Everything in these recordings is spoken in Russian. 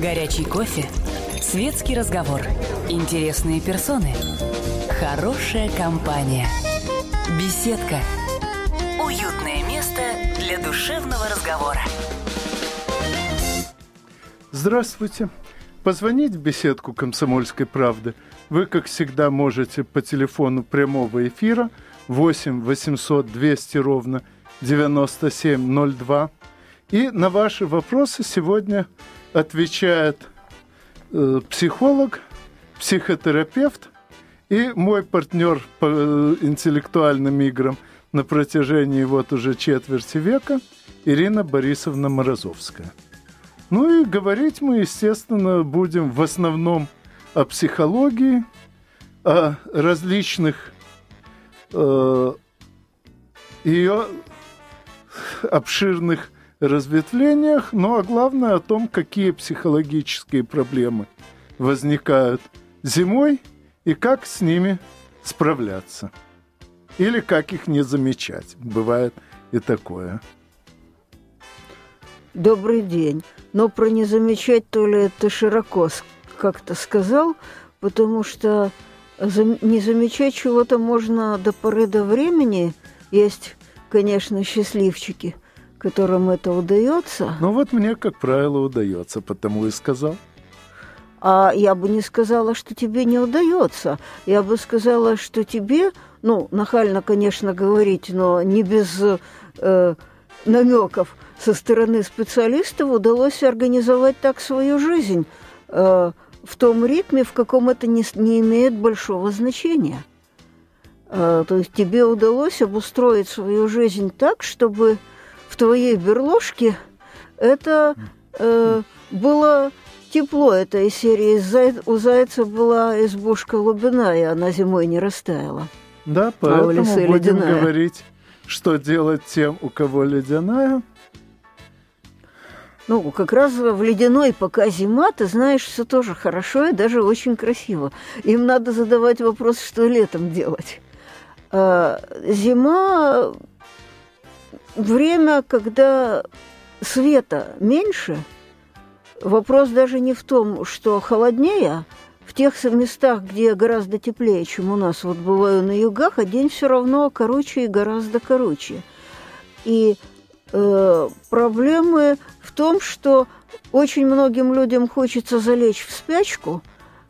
Горячий кофе, светский разговор, интересные персоны, хорошая компания, беседка, уютное место для душевного разговора. Здравствуйте. Позвонить в беседку «Комсомольской правды» вы, как всегда, можете по телефону прямого эфира 8 800 200 ровно 9702. И на ваши вопросы сегодня отвечает э, психолог, психотерапевт и мой партнер по э, интеллектуальным играм на протяжении вот уже четверти века Ирина Борисовна Морозовская. Ну и говорить мы, естественно, будем в основном о психологии, о различных э, ее обширных разветвлениях, ну а главное о том, какие психологические проблемы возникают зимой и как с ними справляться. Или как их не замечать. Бывает и такое. Добрый день. Но про не замечать то ли это широко как-то сказал, потому что не замечать чего-то можно до поры до времени. Есть, конечно, счастливчики – которым это удается. Ну вот мне, как правило, удается, потому и сказал. А я бы не сказала, что тебе не удается. Я бы сказала, что тебе, ну, нахально, конечно, говорить, но не без э, намеков со стороны специалистов удалось организовать так свою жизнь э, в том ритме, в каком это не, не имеет большого значения. Э, то есть тебе удалось обустроить свою жизнь так, чтобы в твоей берложке, это э, было тепло этой серии. У зайца была избушка лубиная, она зимой не растаяла. Да, а поэтому а будем ледяная. говорить, что делать тем, у кого ледяная. Ну, как раз в ледяной, пока зима, ты знаешь, все тоже хорошо и даже очень красиво. Им надо задавать вопрос, что летом делать. А, зима время, когда света меньше, вопрос даже не в том, что холоднее, в тех местах, где гораздо теплее, чем у нас, вот бываю на югах, а день все равно короче и гораздо короче. И э, проблемы в том, что очень многим людям хочется залечь в спячку.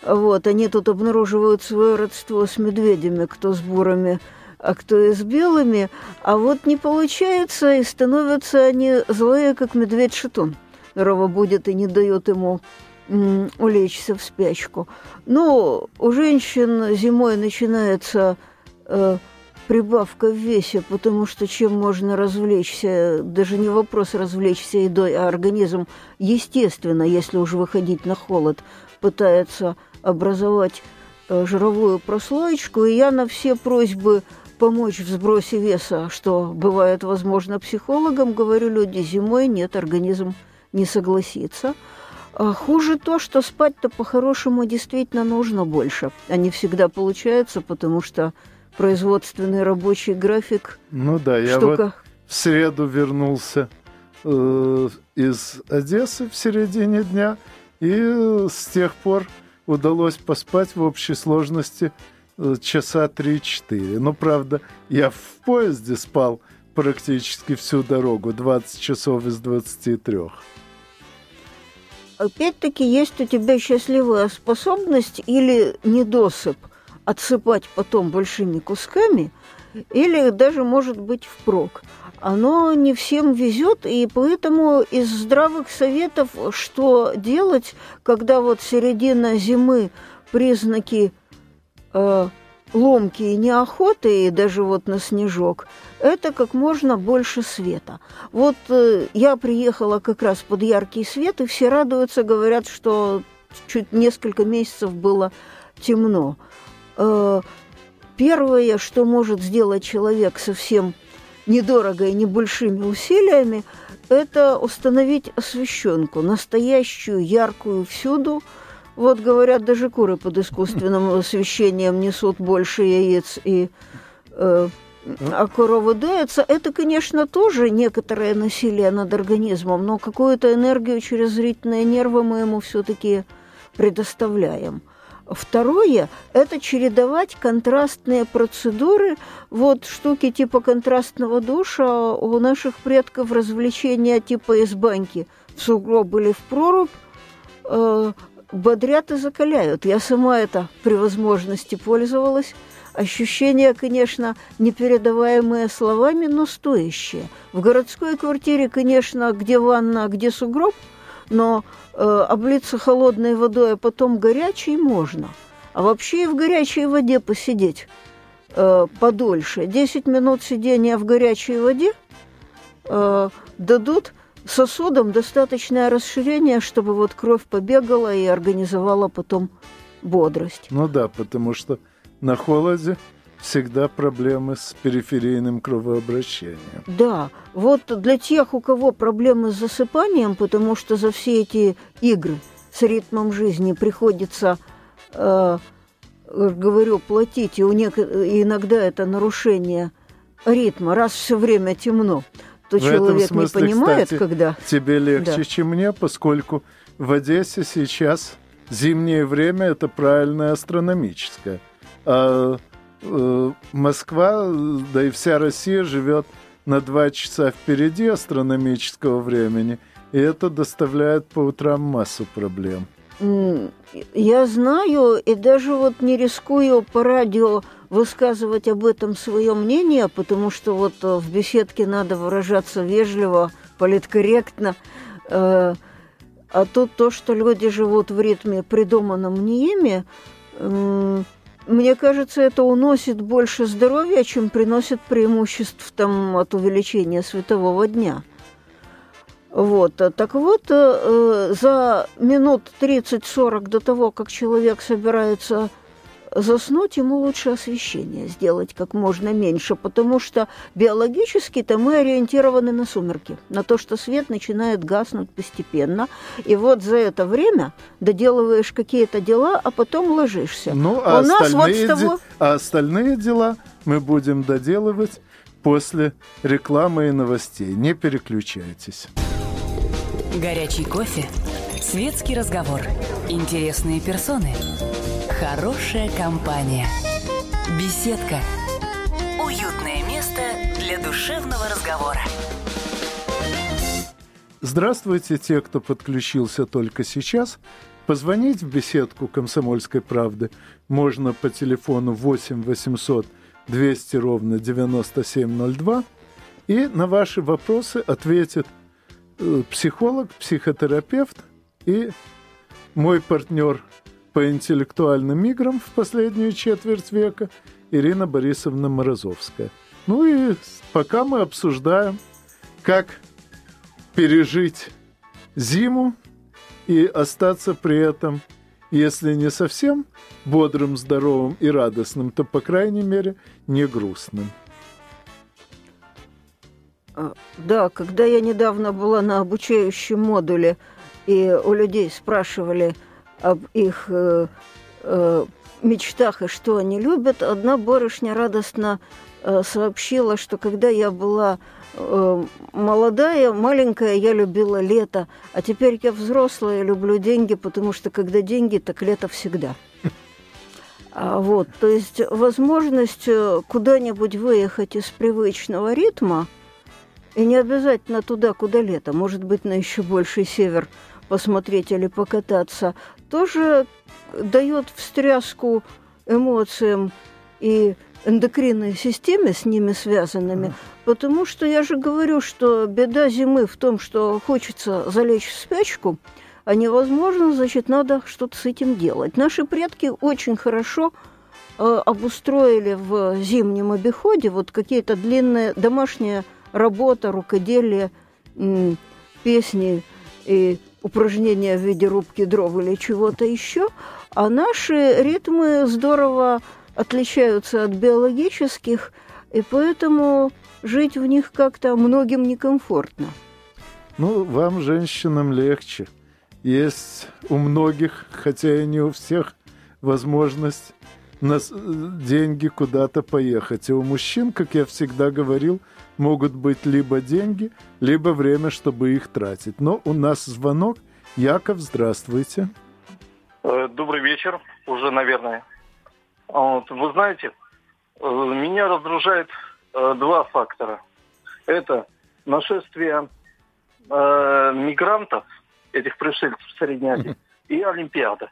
Вот, они тут обнаруживают свое родство с медведями, кто с бурами – а кто и с белыми, а вот не получается, и становятся они злые, как медведь-шатун, которого будет и не дает ему улечься в спячку. Ну, у женщин зимой начинается э, прибавка в весе, потому что чем можно развлечься, даже не вопрос развлечься едой, а организм, естественно, если уже выходить на холод, пытается образовать э, жировую прослоечку, и я на все просьбы помочь в сбросе веса, что бывает возможно психологам, говорю, люди зимой нет, организм не согласится. А хуже то, что спать-то по-хорошему действительно нужно больше. А не всегда получается, потому что производственный рабочий график. Ну да, я штука... вот в среду вернулся э, из Одессы в середине дня, и с тех пор удалось поспать в общей сложности часа 3-4. Но, правда, я в поезде спал практически всю дорогу, 20 часов из 23. Опять-таки, есть у тебя счастливая способность или недосып отсыпать потом большими кусками, или даже, может быть, впрок. Оно не всем везет, и поэтому из здравых советов, что делать, когда вот середина зимы, признаки э, ломкие неохоты, и даже вот на снежок, это как можно больше света. Вот э, я приехала как раз под яркий свет, и все радуются, говорят, что чуть несколько месяцев было темно. Э, первое, что может сделать человек совсем недорого и небольшими усилиями, это установить освещенку, настоящую, яркую всюду – вот говорят, даже куры под искусственным освещением несут больше яиц и э, а корова доится, это, конечно, тоже некоторое насилие над организмом, но какую-то энергию через зрительные нервы мы ему все-таки предоставляем. Второе – это чередовать контрастные процедуры. Вот штуки типа контрастного душа у наших предков развлечения типа из баньки в сугроб или в прорубь э, бодрят и закаляют. Я сама это при возможности пользовалась. Ощущения, конечно, непередаваемые словами, но стоящие. В городской квартире, конечно, где ванна, а где сугроб, но э, облиться холодной водой, а потом горячей можно. А вообще и в горячей воде посидеть э, подольше. 10 минут сидения в горячей воде э, дадут сосудам достаточное расширение, чтобы вот кровь побегала и организовала потом бодрость. Ну да, потому что на холоде всегда проблемы с периферийным кровообращением. Да, вот для тех, у кого проблемы с засыпанием, потому что за все эти игры с ритмом жизни приходится, э, говорю, платить, и у нек... иногда это нарушение ритма, раз все время темно, то в человек смысле, не понимает, кстати, когда... Тебе легче, да. чем мне, поскольку в Одессе сейчас зимнее время это правильное астрономическое – а э, Москва, да и вся Россия живет на два часа впереди астрономического времени, и это доставляет по утрам массу проблем. Я знаю, и даже вот не рискую по радио высказывать об этом свое мнение, потому что вот э, в беседке надо выражаться вежливо, политкорректно. Э, а тут то, что люди живут в ритме, придуманном не ими, мне кажется, это уносит больше здоровья, чем приносит преимуществ там, от увеличения светового дня. Вот. Так вот, э, за минут 30-40 до того, как человек собирается заснуть, ему лучше освещение сделать как можно меньше, потому что биологически-то мы ориентированы на сумерки, на то, что свет начинает гаснуть постепенно, и вот за это время доделываешь какие-то дела, а потом ложишься. Ну, а, У остальные, вот того... а остальные дела мы будем доделывать после рекламы и новостей. Не переключайтесь. Горячий кофе, светский разговор, интересные персоны – Хорошая компания. Беседка. Уютное место для душевного разговора. Здравствуйте, те, кто подключился только сейчас. Позвонить в беседку «Комсомольской правды» можно по телефону 8 800 200 ровно 9702. И на ваши вопросы ответит психолог, психотерапевт и мой партнер по интеллектуальным играм в последнюю четверть века Ирина Борисовна Морозовская. Ну и пока мы обсуждаем, как пережить зиму и остаться при этом, если не совсем бодрым, здоровым и радостным, то, по крайней мере, не грустным. А, да, когда я недавно была на обучающем модуле, и у людей спрашивали – об их э, э, мечтах и что они любят, одна барышня радостно э, сообщила, что когда я была э, молодая, маленькая, я любила лето, а теперь я взрослая, люблю деньги, потому что когда деньги, так лето всегда. А вот, то есть возможность э, куда-нибудь выехать из привычного ритма, и не обязательно туда, куда лето, может быть, на еще больший север посмотреть или покататься, тоже дает встряску эмоциям и эндокринной системе с ними связанными, mm. потому что я же говорю, что беда зимы в том, что хочется залечь в спячку, а невозможно, значит, надо что-то с этим делать. Наши предки очень хорошо э, обустроили в зимнем обиходе вот какие-то длинные домашняя работа, рукоделие, песни и упражнения в виде рубки дров или чего-то еще, а наши ритмы здорово отличаются от биологических, и поэтому жить в них как-то многим некомфортно. Ну, вам, женщинам, легче. Есть у многих, хотя и не у всех, возможность на деньги куда-то поехать. И у мужчин, как я всегда говорил, могут быть либо деньги, либо время, чтобы их тратить. Но у нас звонок. Яков, здравствуйте. Э, добрый вечер, уже, наверное. Вот, вы знаете, э, меня раздражает э, два фактора. Это нашествие мигрантов, этих пришельцев в Средней Азии, и Олимпиада.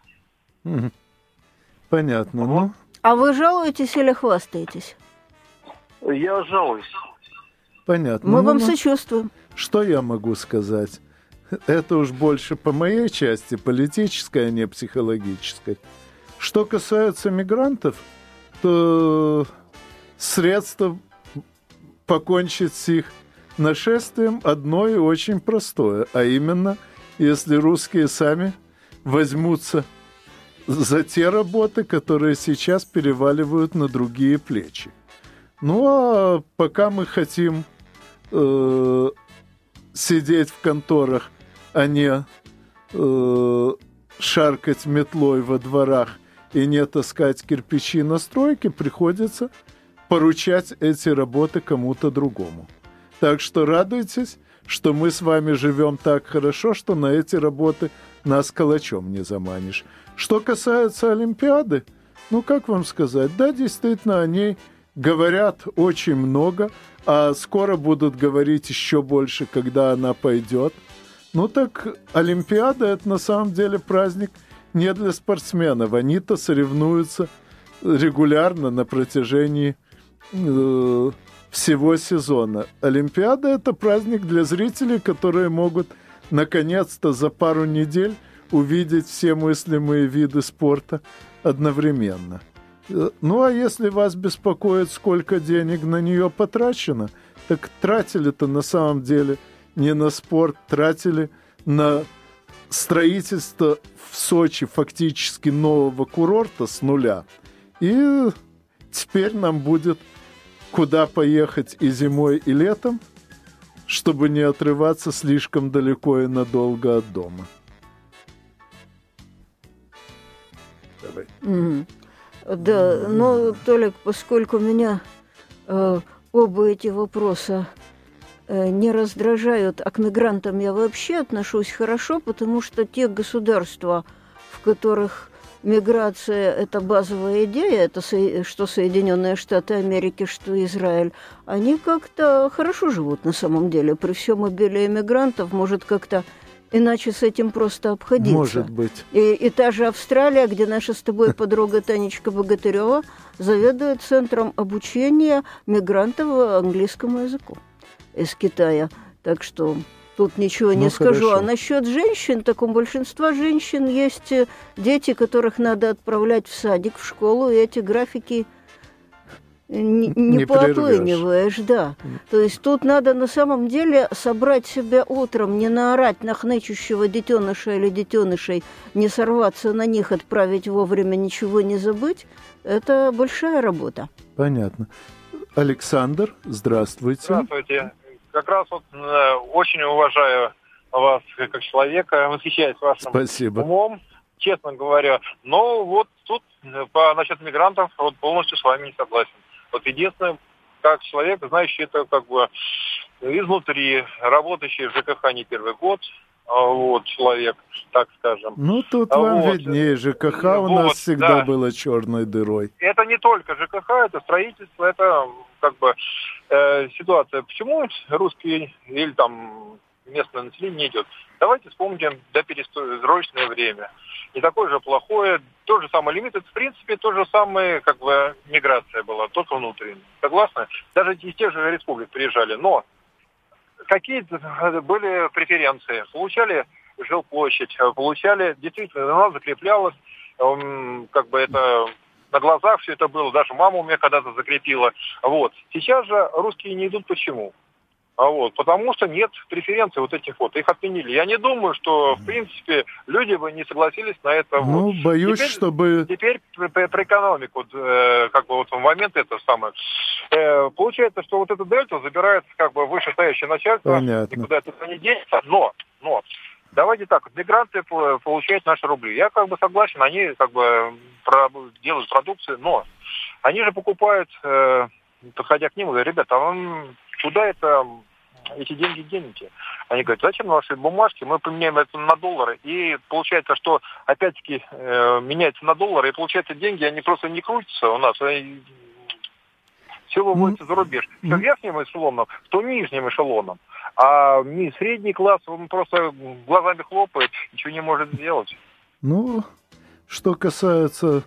Понятно. Вот. Ну... А вы жалуетесь или хвастаетесь? Я жалуюсь. Понятно. Мы ну, вам ну, сочувствуем. Что я могу сказать? Это уж больше по моей части, политической, а не психологической. Что касается мигрантов, то средство покончить с их нашествием одно и очень простое, а именно, если русские сами возьмутся за те работы, которые сейчас переваливают на другие плечи. Ну а пока мы хотим э, сидеть в конторах, а не э, шаркать метлой во дворах и не таскать кирпичи на стройке, приходится поручать эти работы кому-то другому. Так что радуйтесь, что мы с вами живем так хорошо, что на эти работы нас калачом не заманишь. Что касается Олимпиады, ну как вам сказать, да, действительно, о ней говорят очень много, а скоро будут говорить еще больше, когда она пойдет. Ну так Олимпиада это на самом деле праздник не для спортсменов. Они-то соревнуются регулярно на протяжении э, всего сезона. Олимпиада это праздник для зрителей, которые могут наконец-то за пару недель увидеть все мыслимые виды спорта одновременно. Э, ну а если вас беспокоит, сколько денег на нее потрачено, так тратили-то на самом деле не на спорт, тратили на строительство в Сочи фактически нового курорта с нуля. И теперь нам будет куда поехать и зимой, и летом, чтобы не отрываться слишком далеко и надолго от дома. Давай. Mm-hmm. Да, но, Толик, поскольку меня э, оба эти вопроса э, не раздражают, а к мигрантам я вообще отношусь хорошо, потому что те государства, в которых миграция – это базовая идея, это что Соединенные Штаты Америки, что Израиль, они как-то хорошо живут на самом деле. При всем обилии мигрантов, может, как-то Иначе с этим просто обходиться. Может быть. И, и та же Австралия, где наша с тобой подруга Танечка Богатырева заведует центром обучения мигрантов английскому языку из Китая. Так что тут ничего не ну, скажу. Хорошо. А насчет женщин, так у большинства женщин есть дети, которых надо отправлять в садик, в школу, и эти графики не, не, не поотлыниваешь, да. То есть тут надо на самом деле собрать себя утром, не наорать на хнычущего детеныша или детенышей, не сорваться на них, отправить вовремя, ничего не забыть. Это большая работа. Понятно. Александр, здравствуйте. Здравствуйте. Как раз вот э, очень уважаю вас как человека, восхищаюсь вашим Спасибо. умом, честно говоря. Но вот тут э, по насчет мигрантов вот полностью с вами не согласен. Вот единственное, как человек, знающий это как бы изнутри, работающий в ЖКХ не первый год, вот человек, так скажем. Ну, тут вам вот. виднее, ЖКХ у вот, нас всегда да. было черной дырой. Это не только ЖКХ, это строительство, это как бы э, ситуация. Почему русские или там местное население не идет? Давайте вспомним доперестроечное время. Не такое же плохое, тот же самый лимит, это в принципе то же самое, как бы миграция была, только внутренняя. Согласны? Даже из тех же республик приезжали. Но какие были преференции? Получали жилплощадь, получали, действительно, у нас закреплялось, как бы это на глазах все это было, даже мама у меня когда-то закрепила. Вот. Сейчас же русские не идут почему? А вот, потому что нет преференций вот этих вот, их отменили. Я не думаю, что, в принципе, люди бы не согласились на это. Ну, вот. боюсь, теперь, чтобы... Теперь про, экономику, э, как бы вот в момент это самое. Э, получается, что вот эта дельта забирает как бы вышестоящее начальство. Понятно. Никуда это не денется. Но, но, давайте так, мигранты получают наши рубли. Я как бы согласен, они как бы делают продукцию, но они же покупают, э, подходя к ним, говорят, ребята, а вам куда это эти деньги денете? Они говорят, зачем ваши бумажки, мы поменяем это на доллары. И получается, что опять-таки э, меняется на доллары, и получается деньги, они просто не крутятся у нас, они все выводится за рубеж. Все верхним эшелоном, то нижним эшелоном. А средний класс, он просто глазами хлопает, ничего не может сделать. Ну, что касается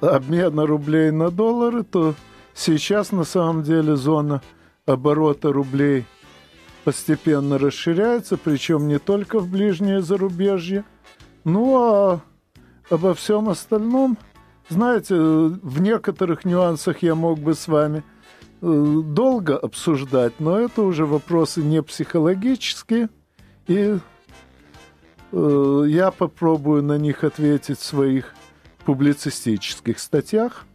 обмена рублей на доллары, то сейчас на самом деле зона оборота рублей постепенно расширяется, причем не только в ближнее зарубежье. Ну а обо всем остальном, знаете, в некоторых нюансах я мог бы с вами э, долго обсуждать, но это уже вопросы не психологические, и э, я попробую на них ответить в своих публицистических статьях.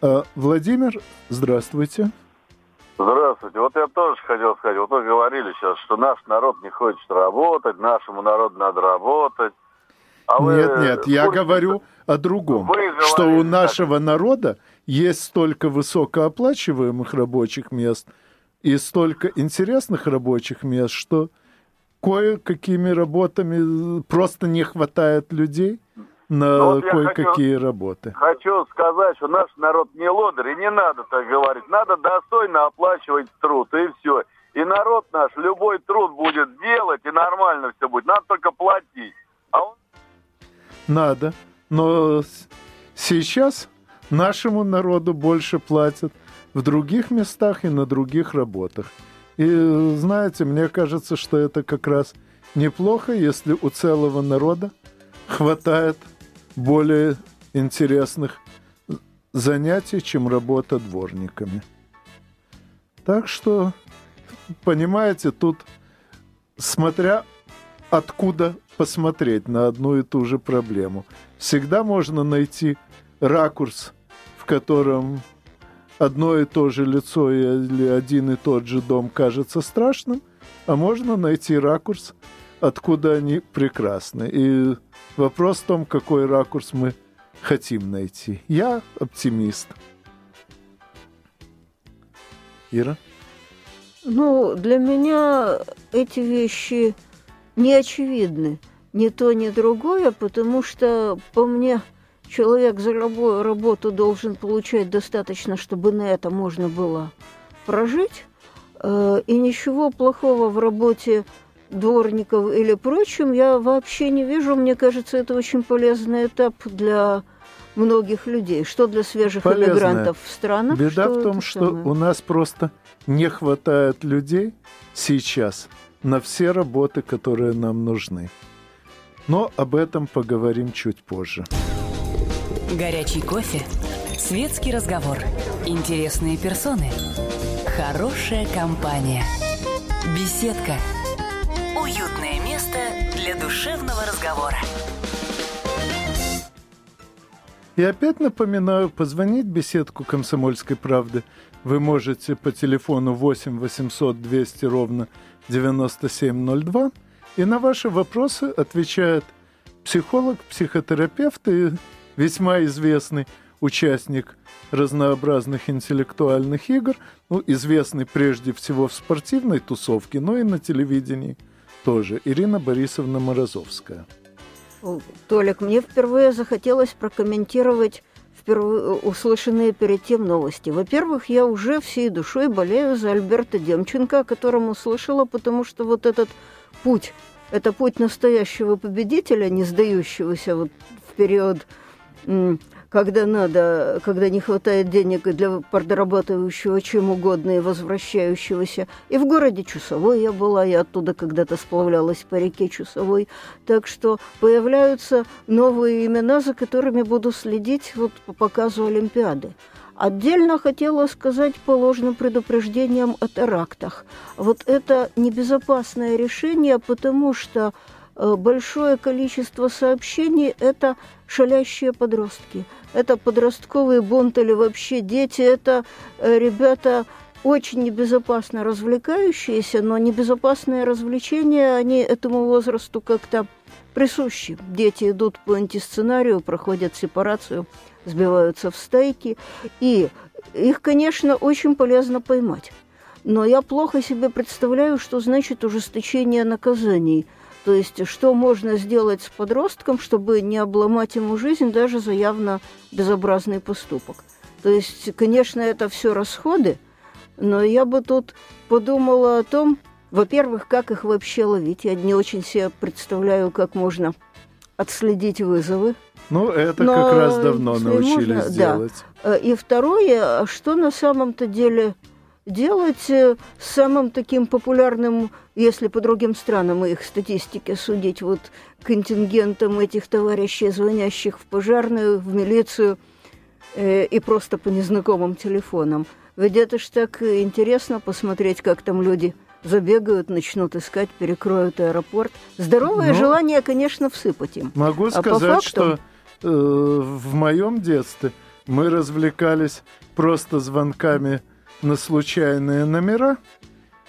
А, Владимир, здравствуйте. Здравствуйте. Вот я тоже хотел сказать, вот вы говорили сейчас, что наш народ не хочет работать, нашему народу надо работать. А нет, вы... нет, я Курс... говорю о другом, вы что у нашего так. народа есть столько высокооплачиваемых рабочих мест и столько интересных рабочих мест, что кое-какими работами просто не хватает людей на ну, вот кое-какие работы. Хочу сказать, что наш народ не лодырь, и не надо так говорить. Надо достойно оплачивать труд, и все. И народ наш любой труд будет делать, и нормально все будет. Надо только платить. А он... Надо. Но сейчас нашему народу больше платят в других местах и на других работах. И знаете, мне кажется, что это как раз неплохо, если у целого народа хватает более интересных занятий, чем работа дворниками. Так что, понимаете, тут смотря откуда посмотреть на одну и ту же проблему. Всегда можно найти ракурс, в котором одно и то же лицо или один и тот же дом кажется страшным, а можно найти ракурс, откуда они прекрасны. И вопрос в том, какой ракурс мы хотим найти. Я оптимист. Ира? Ну, для меня эти вещи не очевидны. Ни то, ни другое, потому что, по мне, человек за работу должен получать достаточно, чтобы на это можно было прожить. Э, и ничего плохого в работе дворников или прочим я вообще не вижу. Мне кажется, это очень полезный этап для многих людей, что для свежих Полезная. иммигрантов в странах. Беда в том, что самое. у нас просто не хватает людей сейчас на все работы, которые нам нужны. Но об этом поговорим чуть позже. Горячий кофе, светский разговор, интересные персоны, хорошая компания, беседка – для душевного разговора. И опять напоминаю, позвонить беседку «Комсомольской правды» вы можете по телефону 8 800 200 ровно 9702. И на ваши вопросы отвечает психолог, психотерапевт и весьма известный участник разнообразных интеллектуальных игр, ну, известный прежде всего в спортивной тусовке, но и на телевидении – тоже. Ирина Борисовна Морозовская. Толик, мне впервые захотелось прокомментировать впервые услышанные перед тем новости. Во-первых, я уже всей душой болею за Альберта Демченко, о котором услышала, потому что вот этот путь, это путь настоящего победителя, не сдающегося вот в период когда надо, когда не хватает денег для продорабатывающего чем угодно и возвращающегося. И в городе Чусовой я была, я оттуда когда-то сплавлялась по реке Чусовой. Так что появляются новые имена, за которыми буду следить вот по показу Олимпиады. Отдельно хотела сказать по ложным предупреждениям о терактах. Вот это небезопасное решение, потому что большое количество сообщений – это шалящие подростки. Это подростковый бунт или вообще дети, это э, ребята очень небезопасно развлекающиеся, но небезопасные развлечения, они этому возрасту как-то присущи. Дети идут по антисценарию, проходят сепарацию, сбиваются в стайки, и их, конечно, очень полезно поймать. Но я плохо себе представляю, что значит ужесточение наказаний. То есть, что можно сделать с подростком, чтобы не обломать ему жизнь даже за явно безобразный поступок. То есть, конечно, это все расходы, но я бы тут подумала о том, во-первых, как их вообще ловить. Я не очень себе представляю, как можно отследить вызовы. Ну, это Но, как раз давно научились можно, делать. Да. И второе, что на самом-то деле делать э, самым таким популярным, если по другим странам их статистике судить, вот контингентом этих товарищей, звонящих в пожарную, в милицию э, и просто по незнакомым телефонам. Ведь это ж так интересно посмотреть, как там люди забегают, начнут искать, перекроют аэропорт. Здоровое ну, желание, конечно, всыпать им. Могу а сказать, факту... что э, в моем детстве мы развлекались просто звонками на случайные номера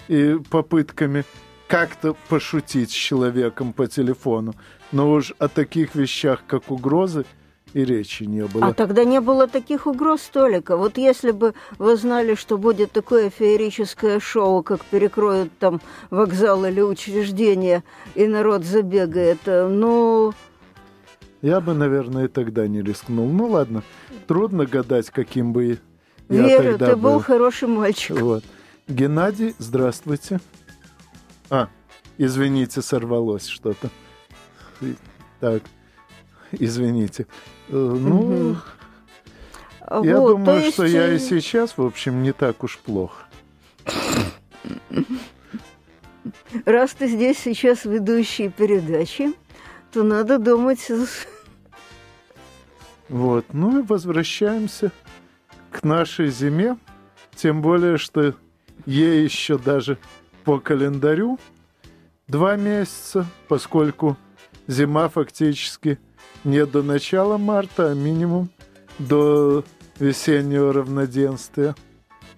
и попытками как-то пошутить с человеком по телефону. Но уж о таких вещах, как угрозы, и речи не было. А тогда не было таких угроз столика. Вот если бы вы знали, что будет такое феерическое шоу, как перекроют там вокзал или учреждение, и народ забегает, э, ну... Я бы, наверное, и тогда не рискнул. Ну ладно, трудно гадать, каким бы я тогда ты был. хороший мальчик. Вот. Геннадий, здравствуйте. А, извините, сорвалось что-то. Так, извините. Э, ну, я вот, думаю, есть... что я и сейчас, в общем, не так уж плохо. Раз ты здесь сейчас ведущий передачи, то надо думать... Вот, ну и возвращаемся к нашей зиме, тем более, что ей еще даже по календарю два месяца, поскольку зима фактически не до начала марта, а минимум до весеннего равноденствия,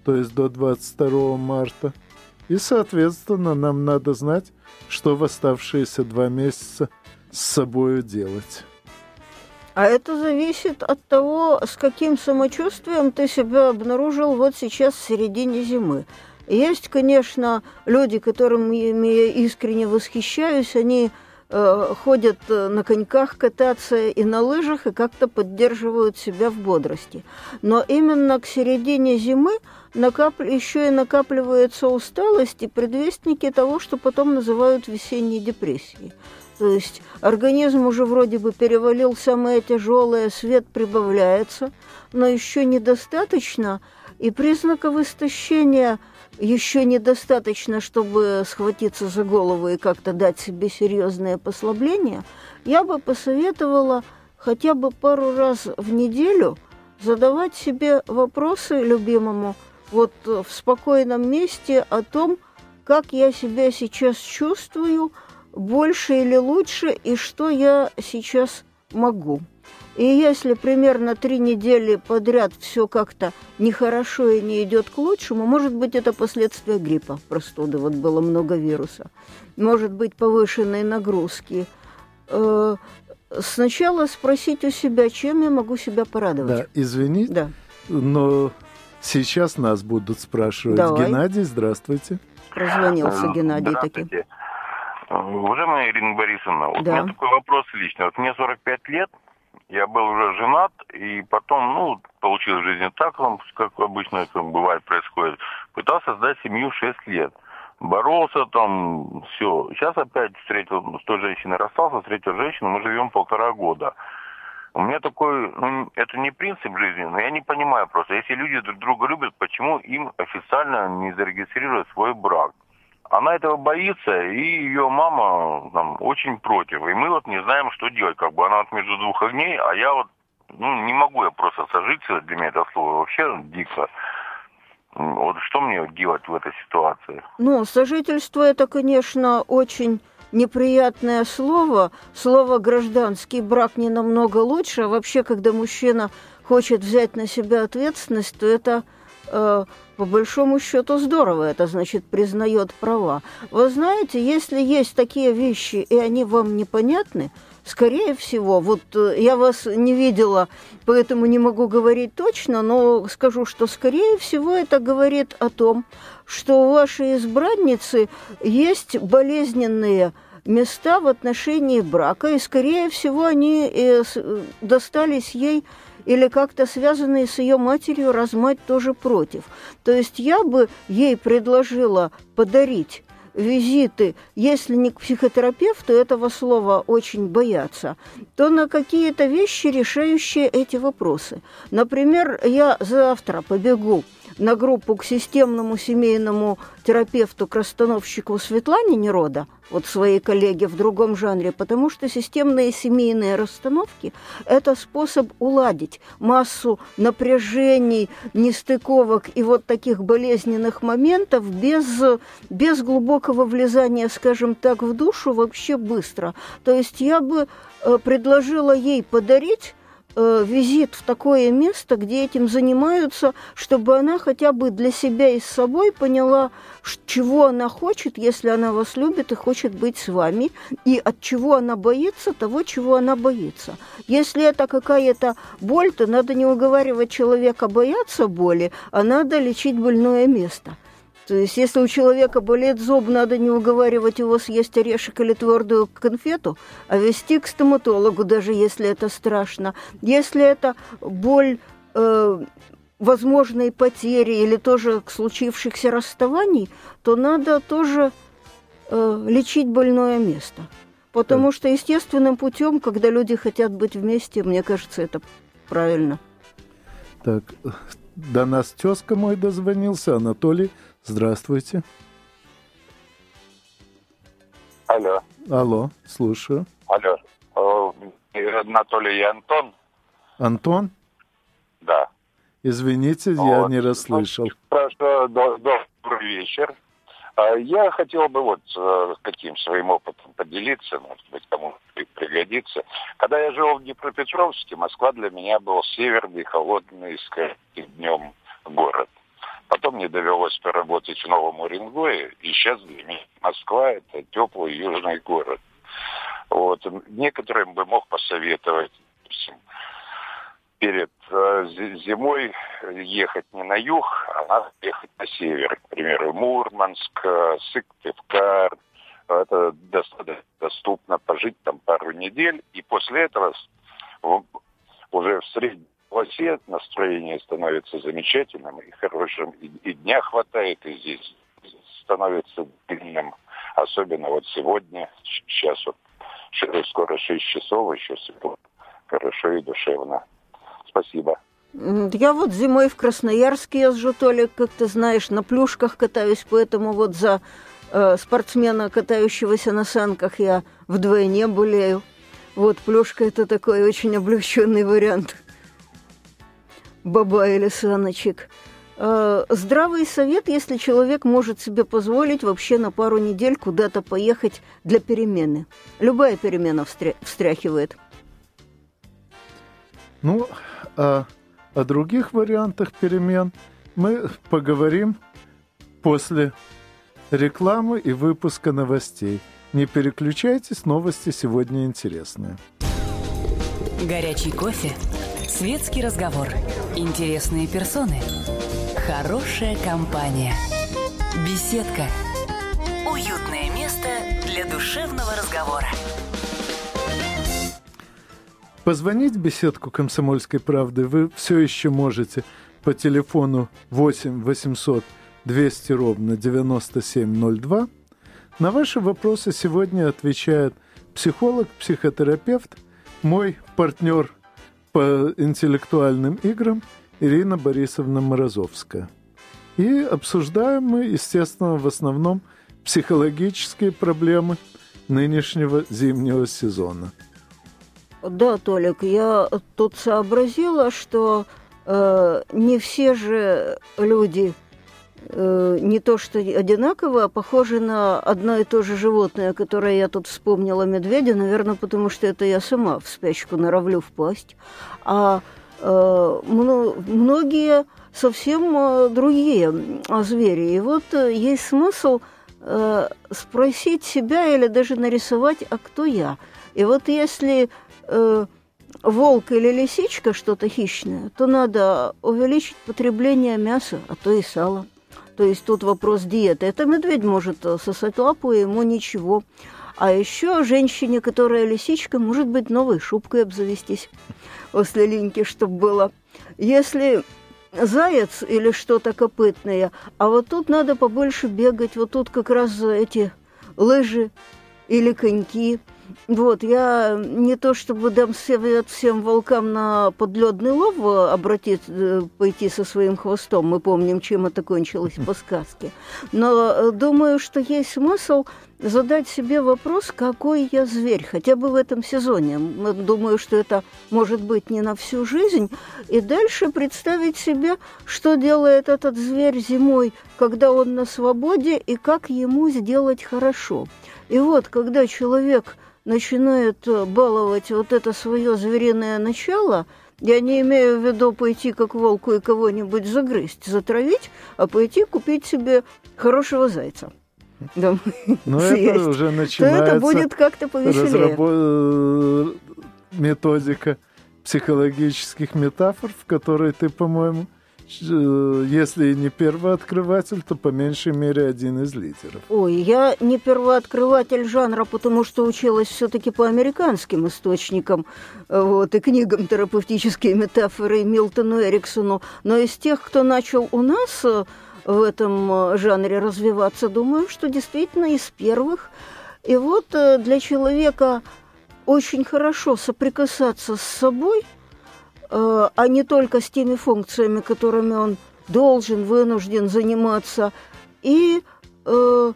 то есть до 22 марта. И, соответственно, нам надо знать, что в оставшиеся два месяца с собой делать. А это зависит от того, с каким самочувствием ты себя обнаружил вот сейчас в середине зимы. Есть, конечно, люди, которыми я искренне восхищаюсь, они э, ходят э, на коньках кататься и на лыжах и как-то поддерживают себя в бодрости. Но именно к середине зимы накап... еще и накапливается усталость и предвестники того, что потом называют весенней депрессией. То есть. Организм уже вроде бы перевалил самое тяжелое, свет прибавляется, но еще недостаточно, и признаков истощения – еще недостаточно, чтобы схватиться за голову и как-то дать себе серьезное послабление, я бы посоветовала хотя бы пару раз в неделю задавать себе вопросы любимому вот в спокойном месте о том, как я себя сейчас чувствую, больше или лучше, и что я сейчас могу. И если примерно три недели подряд все как-то нехорошо и не идет к лучшему, может быть, это последствия гриппа, простуды, вот было много вируса. Может быть, повышенные нагрузки. Э, сначала спросить у себя, чем я могу себя порадовать. Да, извините, да. но сейчас нас будут спрашивать. Давай. Геннадий, здравствуйте. Прозвонился Геннадий таки. Уважаемая Ирина Борисовна, вот да. у меня такой вопрос личный. Вот мне 45 лет, я был уже женат, и потом, ну, получилось в жизни так, как обычно это бывает, происходит. Пытался создать семью 6 лет. Боролся там, все. Сейчас опять встретил, с той женщиной расстался, встретил женщину, мы живем полтора года. У меня такой, ну, это не принцип жизни, но я не понимаю просто, если люди друг друга любят, почему им официально не зарегистрировать свой брак? Она этого боится, и ее мама там, очень против. И мы вот не знаем, что делать. Как бы она вот между двух огней, а я вот ну, не могу я просто сожиться, для меня это слово вообще дико. Вот что мне делать в этой ситуации? Ну, сожительство это, конечно, очень неприятное слово. Слово гражданский брак не намного лучше. А вообще, когда мужчина хочет взять на себя ответственность, то это э, по большому счету здорово, это значит признает права. Вы знаете, если есть такие вещи, и они вам непонятны, скорее всего, вот э, я вас не видела, поэтому не могу говорить точно, но скажу, что скорее всего это говорит о том, что у вашей избранницы есть болезненные места в отношении брака, и, скорее всего, они э, достались ей или как-то связанные с ее матерью, раз мать тоже против. То есть я бы ей предложила подарить визиты, если не к психотерапевту, этого слова очень боятся, то на какие-то вещи, решающие эти вопросы. Например, я завтра побегу на группу к системному семейному терапевту, к расстановщику Светлане Нерода, вот своей коллеге в другом жанре, потому что системные семейные расстановки – это способ уладить массу напряжений, нестыковок и вот таких болезненных моментов без, без глубокого влезания, скажем так, в душу вообще быстро. То есть я бы э, предложила ей подарить э, визит в такое место, где этим занимаются, чтобы она хотя бы для себя и с собой поняла, чего она хочет, если она вас любит и хочет быть с вами, и от чего она боится, того, чего она боится. Если это какая-то боль, то надо не уговаривать человека бояться боли, а надо лечить больное место – то есть, если у человека болит зуб, надо не уговаривать его съесть орешек или твердую конфету, а вести к стоматологу, даже если это страшно. Если это боль э, возможной потери или тоже случившихся расставаний, то надо тоже э, лечить больное место. Потому что естественным путем, когда люди хотят быть вместе, мне кажется, это правильно. Так, до нас тезка мой дозвонился, Анатолий Здравствуйте. Алло. Алло, слушаю. Алло. Анатолий и Антон. Антон? Да. Извините, вот. я не расслышал. Прошу, добрый вечер. А, я хотел бы вот э, каким своим опытом поделиться, может быть, кому пригодится. Когда я жил в Днепропетровске, Москва для меня был северный, холодный, скажем, днем город. Потом мне довелось поработать в Новом Уренгое, и сейчас для меня Москва – это теплый южный город. Вот. Некоторым бы мог посоветовать перед э, зимой ехать не на юг, а ехать на север. К примеру, Мурманск, Сыктывкар. Это доступно пожить там пару недель. И после этого уже в среднем полосе настроение становится замечательным и хорошим, и, и дня хватает, и здесь становится длинным. Особенно вот сегодня, сейчас вот скоро 6 часов, еще светло, хорошо и душевно. Спасибо. Я вот зимой в Красноярске езжу, Толик, как ты знаешь, на плюшках катаюсь, поэтому вот за э, спортсмена, катающегося на санках, я вдвойне болею. Вот плюшка – это такой очень облегченный вариант баба или саночек. Э, здравый совет, если человек может себе позволить вообще на пару недель куда-то поехать для перемены. Любая перемена встря- встряхивает. Ну, а о других вариантах перемен мы поговорим после рекламы и выпуска новостей. Не переключайтесь, новости сегодня интересные. Горячий кофе Светский разговор. Интересные персоны. Хорошая компания. Беседка. Уютное место для душевного разговора. Позвонить в беседку «Комсомольской правды» вы все еще можете по телефону 8 800 200 ровно 9702. На ваши вопросы сегодня отвечает психолог, психотерапевт, мой партнер по интеллектуальным играм Ирина Борисовна Морозовская. И обсуждаем мы, естественно, в основном психологические проблемы нынешнего зимнего сезона. Да, Толик, я тут сообразила, что э, не все же люди не то что одинаково, а похоже на одно и то же животное, которое я тут вспомнила, медведя, наверное, потому что это я сама в спячку норовлю впасть. А э, многие совсем э, другие звери. И вот есть смысл спросить себя или даже нарисовать, а кто я. И вот если волк или лисичка что-то хищное, то надо увеличить потребление мяса, а то и сала. То есть тут вопрос диеты. Это медведь может сосать лапу, и ему ничего. А еще женщине, которая лисичка, может быть, новой шубкой обзавестись после линьки, чтобы было. Если заяц или что-то копытное, а вот тут надо побольше бегать, вот тут как раз эти лыжи или коньки – вот, я не то чтобы дам совет всем волкам на подледный лов э, обратить, э, пойти со своим хвостом, мы помним, чем это кончилось по сказке, но э, думаю, что есть смысл задать себе вопрос, какой я зверь, хотя бы в этом сезоне. Думаю, что это может быть не на всю жизнь. И дальше представить себе, что делает этот зверь зимой, когда он на свободе, и как ему сделать хорошо. И вот, когда человек начинает э, баловать вот это свое звериное начало, я не имею в виду пойти как волку и кого-нибудь загрызть, затравить, а пойти купить себе хорошего зайца. Да, Но это уже начинается... То это будет как-то повеселее. Э, методика психологических метафор, в которой ты, по-моему, если не первооткрыватель, то по меньшей мере один из лидеров. Ой, я не первооткрыватель жанра, потому что училась все-таки по американским источникам вот, и книгам терапевтические метафоры Милтону Эриксону. Но из тех, кто начал у нас э, в этом э, жанре развиваться, думаю, что действительно из первых. И вот для человека очень хорошо соприкасаться с собой – Э, а не только с теми функциями, которыми он должен, вынужден заниматься, и э,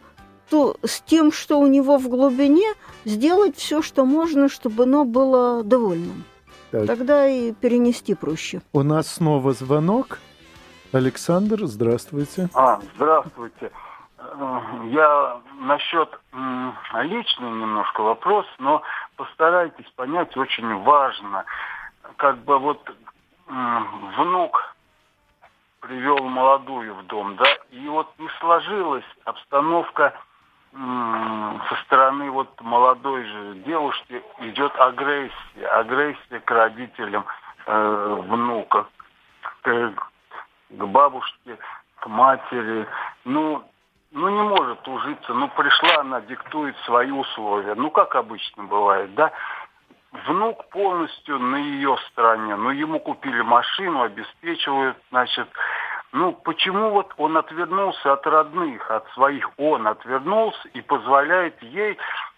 то, с тем, что у него в глубине, сделать все, что можно, чтобы оно было довольным. Так. Тогда и перенести проще. У нас снова звонок. Александр, здравствуйте. А, здравствуйте. Э, я насчет личный немножко вопрос, но постарайтесь понять, очень важно – как бы вот внук привел молодую в дом, да, и вот не сложилась обстановка со стороны вот молодой же девушки идет агрессия, агрессия к родителям э, внука, к, к бабушке, к матери. Ну, ну не может ужиться, ну пришла она, диктует свои условия. Ну как обычно бывает, да? Внук полностью на ее стороне. Ну, ему купили машину, обеспечивают, значит. Ну, почему вот он отвернулся от родных, от своих, он отвернулся и позволяет ей,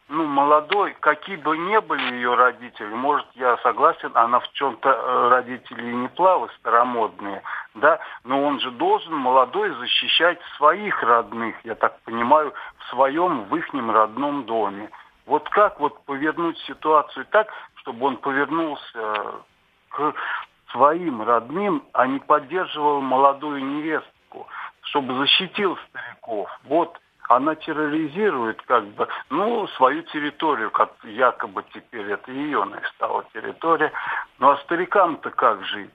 ну, молодой, какие бы ни были ее родители, может, я согласен, она в чем-то э, родители и не плавы, старомодные, да, но он же должен, молодой, защищать своих родных, я так понимаю, в своем, в ихнем родном доме. Вот как вот повернуть ситуацию так, чтобы он повернулся к своим родным, а не поддерживал молодую невестку, чтобы защитил стариков. Вот она терроризирует как бы, ну, свою территорию, как якобы теперь это ее стала территория. Ну, а старикам-то как жить?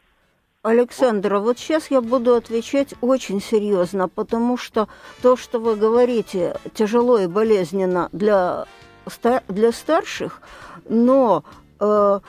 Александр, вот. вот сейчас я буду отвечать очень серьезно, потому что то, что вы говорите, тяжело и болезненно для для старших, но э,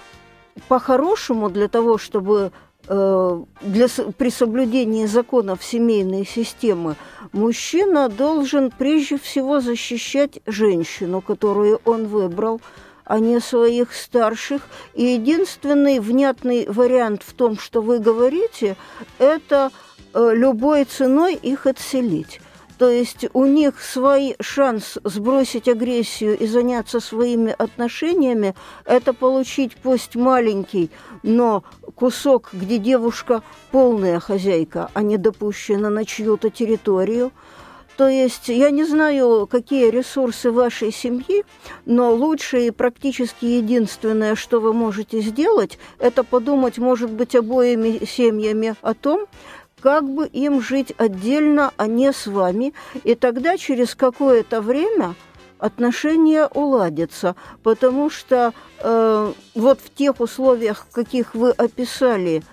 по-хорошему для того, чтобы э, для, при соблюдении законов семейной системы мужчина должен прежде всего защищать женщину, которую он выбрал, а не своих старших. И единственный внятный вариант в том, что вы говорите, это э, любой ценой их отселить. То есть у них свой шанс сбросить агрессию и заняться своими отношениями – это получить пусть маленький, но кусок, где девушка полная хозяйка, а не допущена на чью-то территорию. То есть я не знаю, какие ресурсы вашей семьи, но лучшее и практически единственное, что вы можете сделать, это подумать, может быть, обоими семьями о том, как бы им жить отдельно, а не с вами, и тогда через какое-то время отношения уладятся, потому что э, вот в тех условиях, каких вы описали,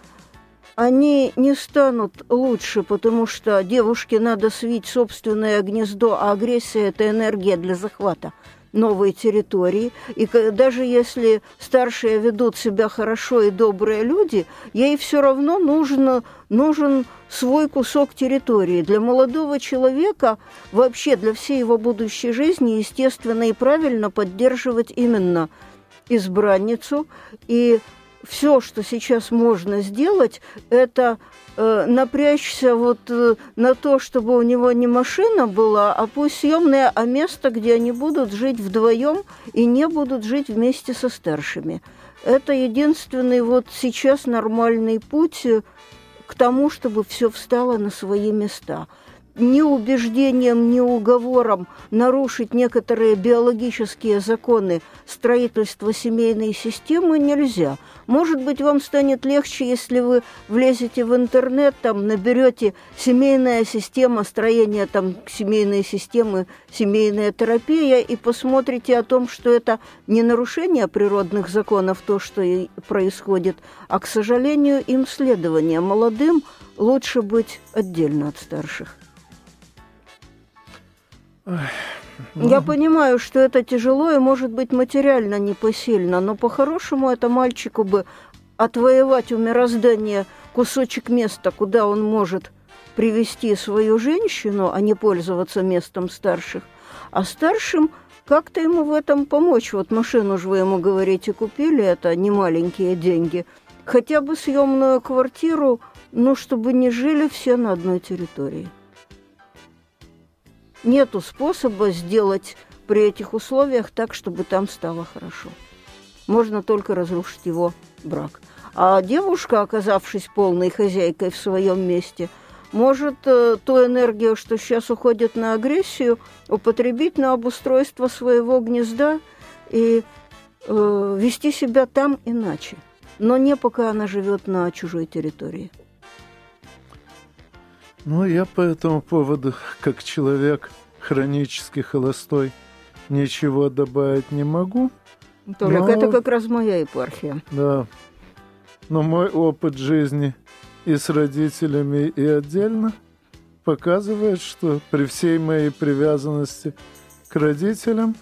они не станут лучше, потому что девушке надо свить собственное гнездо, а агрессия – это энергия для захвата новой территории. И даже если старшие ведут себя хорошо и добрые люди, ей все равно нужно, нужен свой кусок территории. Для молодого человека, вообще для всей его будущей жизни, естественно и правильно поддерживать именно избранницу. И все, что сейчас можно сделать, это э, напрячься вот э, на то, чтобы у него не машина была, а пусть съемная, а место, где они будут жить вдвоем и не будут жить вместе со старшими. Это единственный вот сейчас нормальный путь э, к тому, чтобы все встало на свои места – ни убеждением, ни уговором нарушить некоторые биологические законы строительства семейной системы нельзя. Может быть, вам станет легче, если вы влезете в интернет, там наберете семейная система, строение там семейной системы, семейная терапия, и посмотрите о том, что это не нарушение природных законов, то, что и происходит, а, к сожалению, им следование. Молодым лучше быть отдельно от старших. Я понимаю, что это тяжело и, может быть, материально непосильно, но по-хорошему это мальчику бы отвоевать у мироздания кусочек места, куда он может привести свою женщину, а не пользоваться местом старших, а старшим как-то ему в этом помочь. Вот машину же вы ему говорите, купили, это не маленькие деньги. Хотя бы съемную квартиру, ну, чтобы не жили все на одной территории нету способа сделать при этих условиях так, чтобы там стало хорошо. Можно только разрушить его брак. А девушка, оказавшись полной хозяйкой в своем месте, может э, ту энергию, что сейчас уходит на агрессию, употребить на обустройство своего гнезда и э, вести себя там иначе. Но не пока она живет на чужой территории. Ну, я по этому поводу, как человек хронически холостой, ничего добавить не могу. Толик, но... это как раз моя епархия. Да. Но мой опыт жизни и с родителями, и отдельно показывает, что при всей моей привязанности к родителям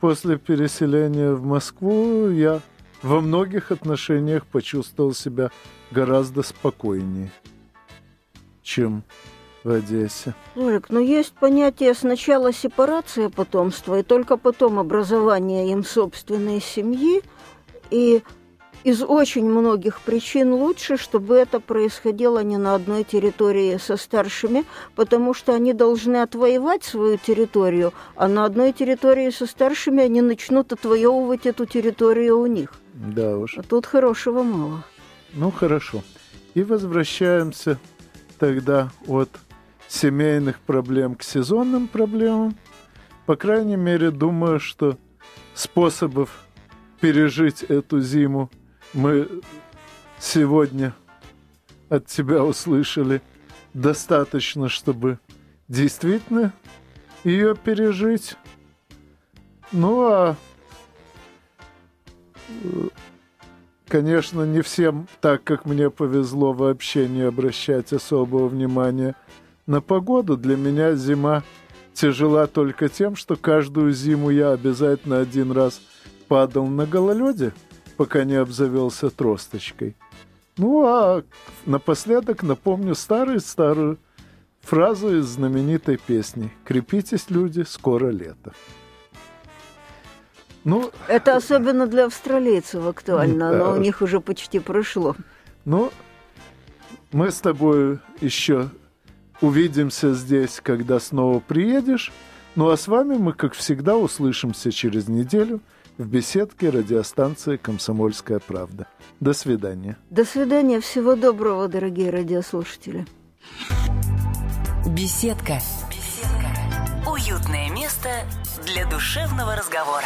после переселения в Москву я во многих отношениях почувствовал себя гораздо спокойнее чем в Одессе. Жорик, но есть понятие сначала сепарация потомства, и только потом образование им собственной семьи. И из очень многих причин лучше, чтобы это происходило не на одной территории со старшими, потому что они должны отвоевать свою территорию, а на одной территории со старшими они начнут отвоевывать эту территорию у них. Да уж. А тут хорошего мало. Ну, хорошо. И возвращаемся тогда от семейных проблем к сезонным проблемам. По крайней мере, думаю, что способов пережить эту зиму мы сегодня от тебя услышали достаточно, чтобы действительно ее пережить. Ну а конечно, не всем так, как мне повезло, вообще не обращать особого внимания на погоду. Для меня зима тяжела только тем, что каждую зиму я обязательно один раз падал на гололеде, пока не обзавелся тросточкой. Ну, а напоследок напомню старую-старую фразу из знаменитой песни «Крепитесь, люди, скоро лето». Ну, это особенно для австралийцев актуально, но у них уже почти прошло. Ну, мы с тобой еще увидимся здесь, когда снова приедешь. Ну а с вами мы, как всегда, услышимся через неделю в беседке радиостанции «Комсомольская правда». До свидания. До свидания. Всего доброго, дорогие радиослушатели. Беседка. Беседка. Уютное место для душевного разговора.